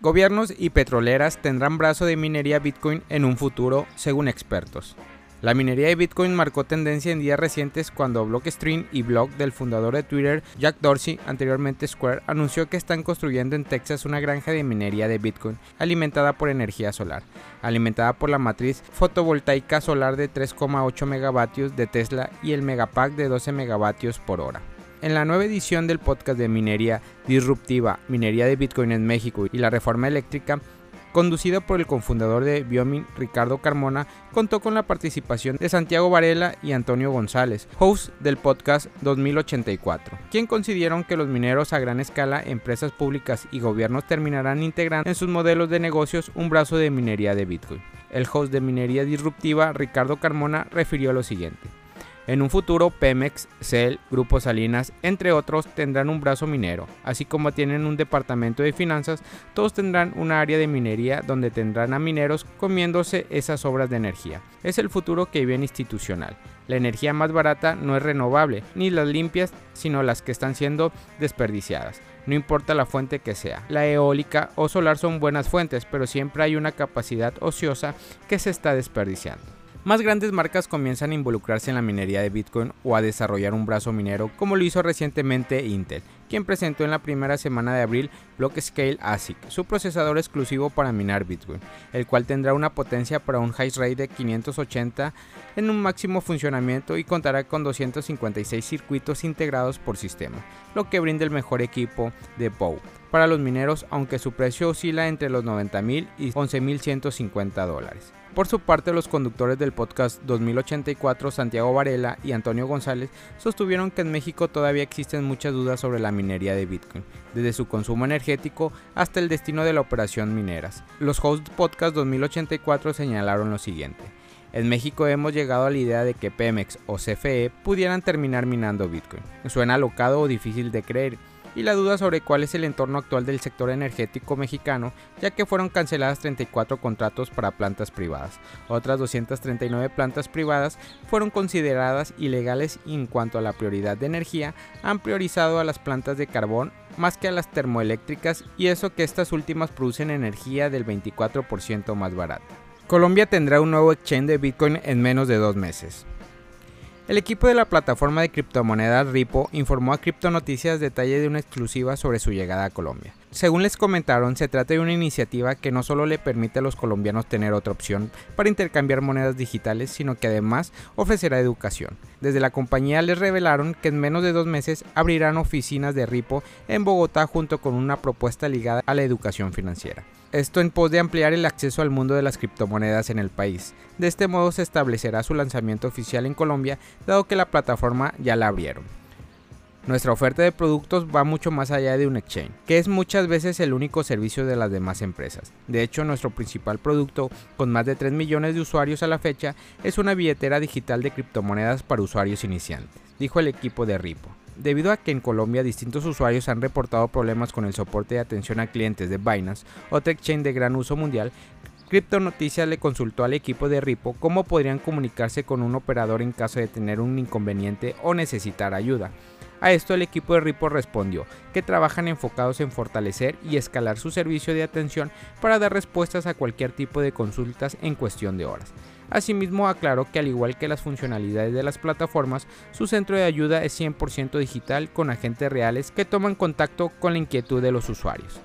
Gobiernos y petroleras tendrán brazo de minería Bitcoin en un futuro, según expertos. La minería de Bitcoin marcó tendencia en días recientes cuando Blockstream y Block del fundador de Twitter, Jack Dorsey, anteriormente Square, anunció que están construyendo en Texas una granja de minería de Bitcoin alimentada por energía solar, alimentada por la matriz fotovoltaica solar de 3,8 megavatios de Tesla y el megapack de 12 megavatios por hora. En la nueva edición del podcast de minería disruptiva, minería de Bitcoin en México y la reforma eléctrica, conducida por el cofundador de Biomin, Ricardo Carmona, contó con la participación de Santiago Varela y Antonio González, host del podcast 2084, quien consideraron que los mineros a gran escala, empresas públicas y gobiernos terminarán integrando en sus modelos de negocios un brazo de minería de Bitcoin. El host de minería disruptiva, Ricardo Carmona, refirió lo siguiente. En un futuro, Pemex, Cell, Grupo Salinas, entre otros, tendrán un brazo minero, así como tienen un departamento de finanzas, todos tendrán un área de minería donde tendrán a mineros comiéndose esas obras de energía. Es el futuro que viene institucional. La energía más barata no es renovable, ni las limpias, sino las que están siendo desperdiciadas. No importa la fuente que sea. La eólica o solar son buenas fuentes, pero siempre hay una capacidad ociosa que se está desperdiciando. Más grandes marcas comienzan a involucrarse en la minería de Bitcoin o a desarrollar un brazo minero, como lo hizo recientemente Intel, quien presentó en la primera semana de abril Blockscale ASIC, su procesador exclusivo para minar Bitcoin, el cual tendrá una potencia para un hash rate de 580 en un máximo funcionamiento y contará con 256 circuitos integrados por sistema, lo que brinda el mejor equipo de POW para los mineros, aunque su precio oscila entre los 90.000 y 11.150 dólares. Por su parte, los conductores del podcast 2084, Santiago Varela y Antonio González, sostuvieron que en México todavía existen muchas dudas sobre la minería de Bitcoin, desde su consumo energético hasta el destino de la operación mineras. Los hosts podcast 2084 señalaron lo siguiente. En México hemos llegado a la idea de que Pemex o CFE pudieran terminar minando Bitcoin. Suena alocado o difícil de creer, y la duda sobre cuál es el entorno actual del sector energético mexicano, ya que fueron canceladas 34 contratos para plantas privadas. Otras 239 plantas privadas fueron consideradas ilegales y en cuanto a la prioridad de energía, han priorizado a las plantas de carbón más que a las termoeléctricas y eso que estas últimas producen energía del 24% más barata. Colombia tendrá un nuevo exchange de Bitcoin en menos de dos meses. El equipo de la plataforma de criptomonedas Ripo informó a Crypto Noticias detalle de una exclusiva sobre su llegada a Colombia. Según les comentaron, se trata de una iniciativa que no solo le permite a los colombianos tener otra opción para intercambiar monedas digitales, sino que además ofrecerá educación. Desde la compañía les revelaron que en menos de dos meses abrirán oficinas de Ripo en Bogotá junto con una propuesta ligada a la educación financiera. Esto en pos de ampliar el acceso al mundo de las criptomonedas en el país. De este modo se establecerá su lanzamiento oficial en Colombia, dado que la plataforma ya la abrieron. Nuestra oferta de productos va mucho más allá de un exchange, que es muchas veces el único servicio de las demás empresas. De hecho, nuestro principal producto, con más de 3 millones de usuarios a la fecha, es una billetera digital de criptomonedas para usuarios iniciantes, dijo el equipo de Ripo. Debido a que en Colombia distintos usuarios han reportado problemas con el soporte de atención a clientes de Binance, otra exchange de gran uso mundial, Crypto Noticias le consultó al equipo de Ripo cómo podrían comunicarse con un operador en caso de tener un inconveniente o necesitar ayuda. A esto el equipo de Ripo respondió que trabajan enfocados en fortalecer y escalar su servicio de atención para dar respuestas a cualquier tipo de consultas en cuestión de horas. Asimismo aclaró que al igual que las funcionalidades de las plataformas, su centro de ayuda es 100% digital con agentes reales que toman contacto con la inquietud de los usuarios.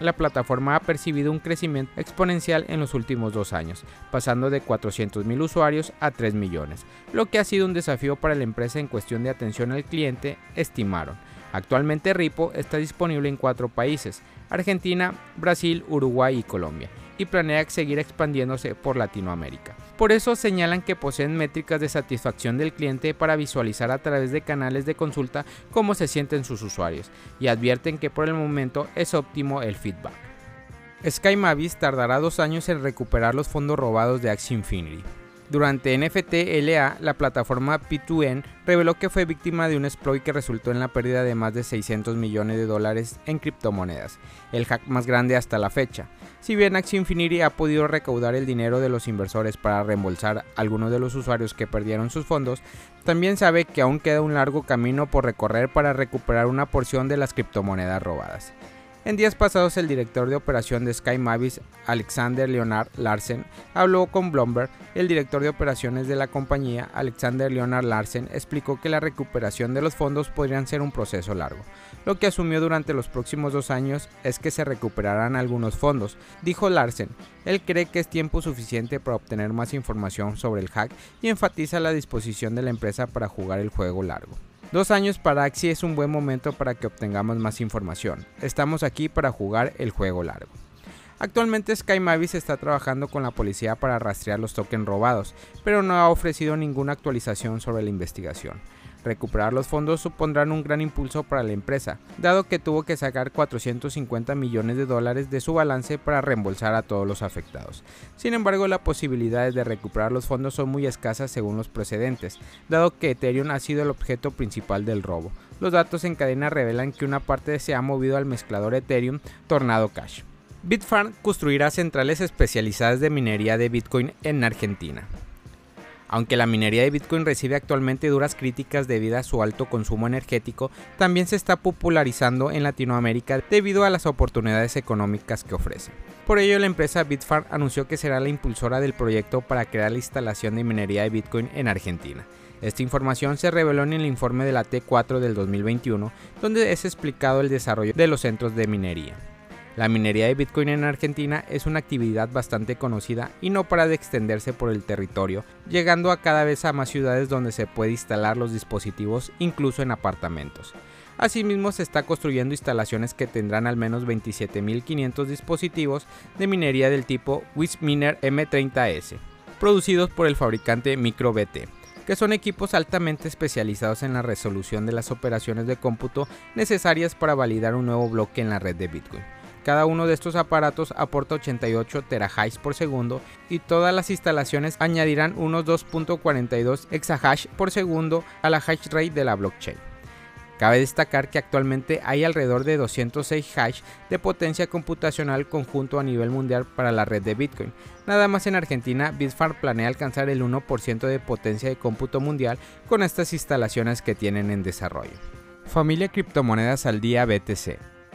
La plataforma ha percibido un crecimiento exponencial en los últimos dos años, pasando de 400.000 usuarios a 3 millones, lo que ha sido un desafío para la empresa en cuestión de atención al cliente, estimaron. Actualmente Ripo está disponible en cuatro países, Argentina, Brasil, Uruguay y Colombia, y planea seguir expandiéndose por Latinoamérica. Por eso señalan que poseen métricas de satisfacción del cliente para visualizar a través de canales de consulta cómo se sienten sus usuarios y advierten que por el momento es óptimo el feedback. Sky Mavis tardará dos años en recuperar los fondos robados de Axie Infinity. Durante NFT LA, la plataforma P2N reveló que fue víctima de un exploit que resultó en la pérdida de más de 600 millones de dólares en criptomonedas, el hack más grande hasta la fecha. Si bien Axie Infinity ha podido recaudar el dinero de los inversores para reembolsar a algunos de los usuarios que perdieron sus fondos, también sabe que aún queda un largo camino por recorrer para recuperar una porción de las criptomonedas robadas. En días pasados, el director de operación de Sky Mavis, Alexander Leonard Larsen, habló con Bloomberg. El director de operaciones de la compañía, Alexander Leonard Larsen, explicó que la recuperación de los fondos podrían ser un proceso largo. Lo que asumió durante los próximos dos años es que se recuperarán algunos fondos, dijo Larsen. Él cree que es tiempo suficiente para obtener más información sobre el hack y enfatiza la disposición de la empresa para jugar el juego largo. Dos años para Axie es un buen momento para que obtengamos más información. Estamos aquí para jugar el juego largo. Actualmente Sky Mavis está trabajando con la policía para rastrear los tokens robados, pero no ha ofrecido ninguna actualización sobre la investigación. Recuperar los fondos supondrán un gran impulso para la empresa, dado que tuvo que sacar 450 millones de dólares de su balance para reembolsar a todos los afectados. Sin embargo, las posibilidades de recuperar los fondos son muy escasas según los precedentes, dado que Ethereum ha sido el objeto principal del robo. Los datos en cadena revelan que una parte se ha movido al mezclador Ethereum Tornado Cash. Bitfarm construirá centrales especializadas de minería de Bitcoin en Argentina. Aunque la minería de Bitcoin recibe actualmente duras críticas debido a su alto consumo energético, también se está popularizando en Latinoamérica debido a las oportunidades económicas que ofrece. Por ello, la empresa Bitfarm anunció que será la impulsora del proyecto para crear la instalación de minería de Bitcoin en Argentina. Esta información se reveló en el informe de la T4 del 2021, donde es explicado el desarrollo de los centros de minería. La minería de Bitcoin en Argentina es una actividad bastante conocida y no para de extenderse por el territorio, llegando a cada vez a más ciudades donde se puede instalar los dispositivos incluso en apartamentos. Asimismo, se está construyendo instalaciones que tendrán al menos 27.500 dispositivos de minería del tipo Wisminer M30S, producidos por el fabricante MicroBT, que son equipos altamente especializados en la resolución de las operaciones de cómputo necesarias para validar un nuevo bloque en la red de Bitcoin. Cada uno de estos aparatos aporta 88 terahash por segundo y todas las instalaciones añadirán unos 2.42 exahash por segundo a la hash rate de la blockchain. Cabe destacar que actualmente hay alrededor de 206 hash de potencia computacional conjunto a nivel mundial para la red de Bitcoin. Nada más en Argentina, Bitfarm planea alcanzar el 1% de potencia de cómputo mundial con estas instalaciones que tienen en desarrollo. Familia Criptomonedas al Día BTC.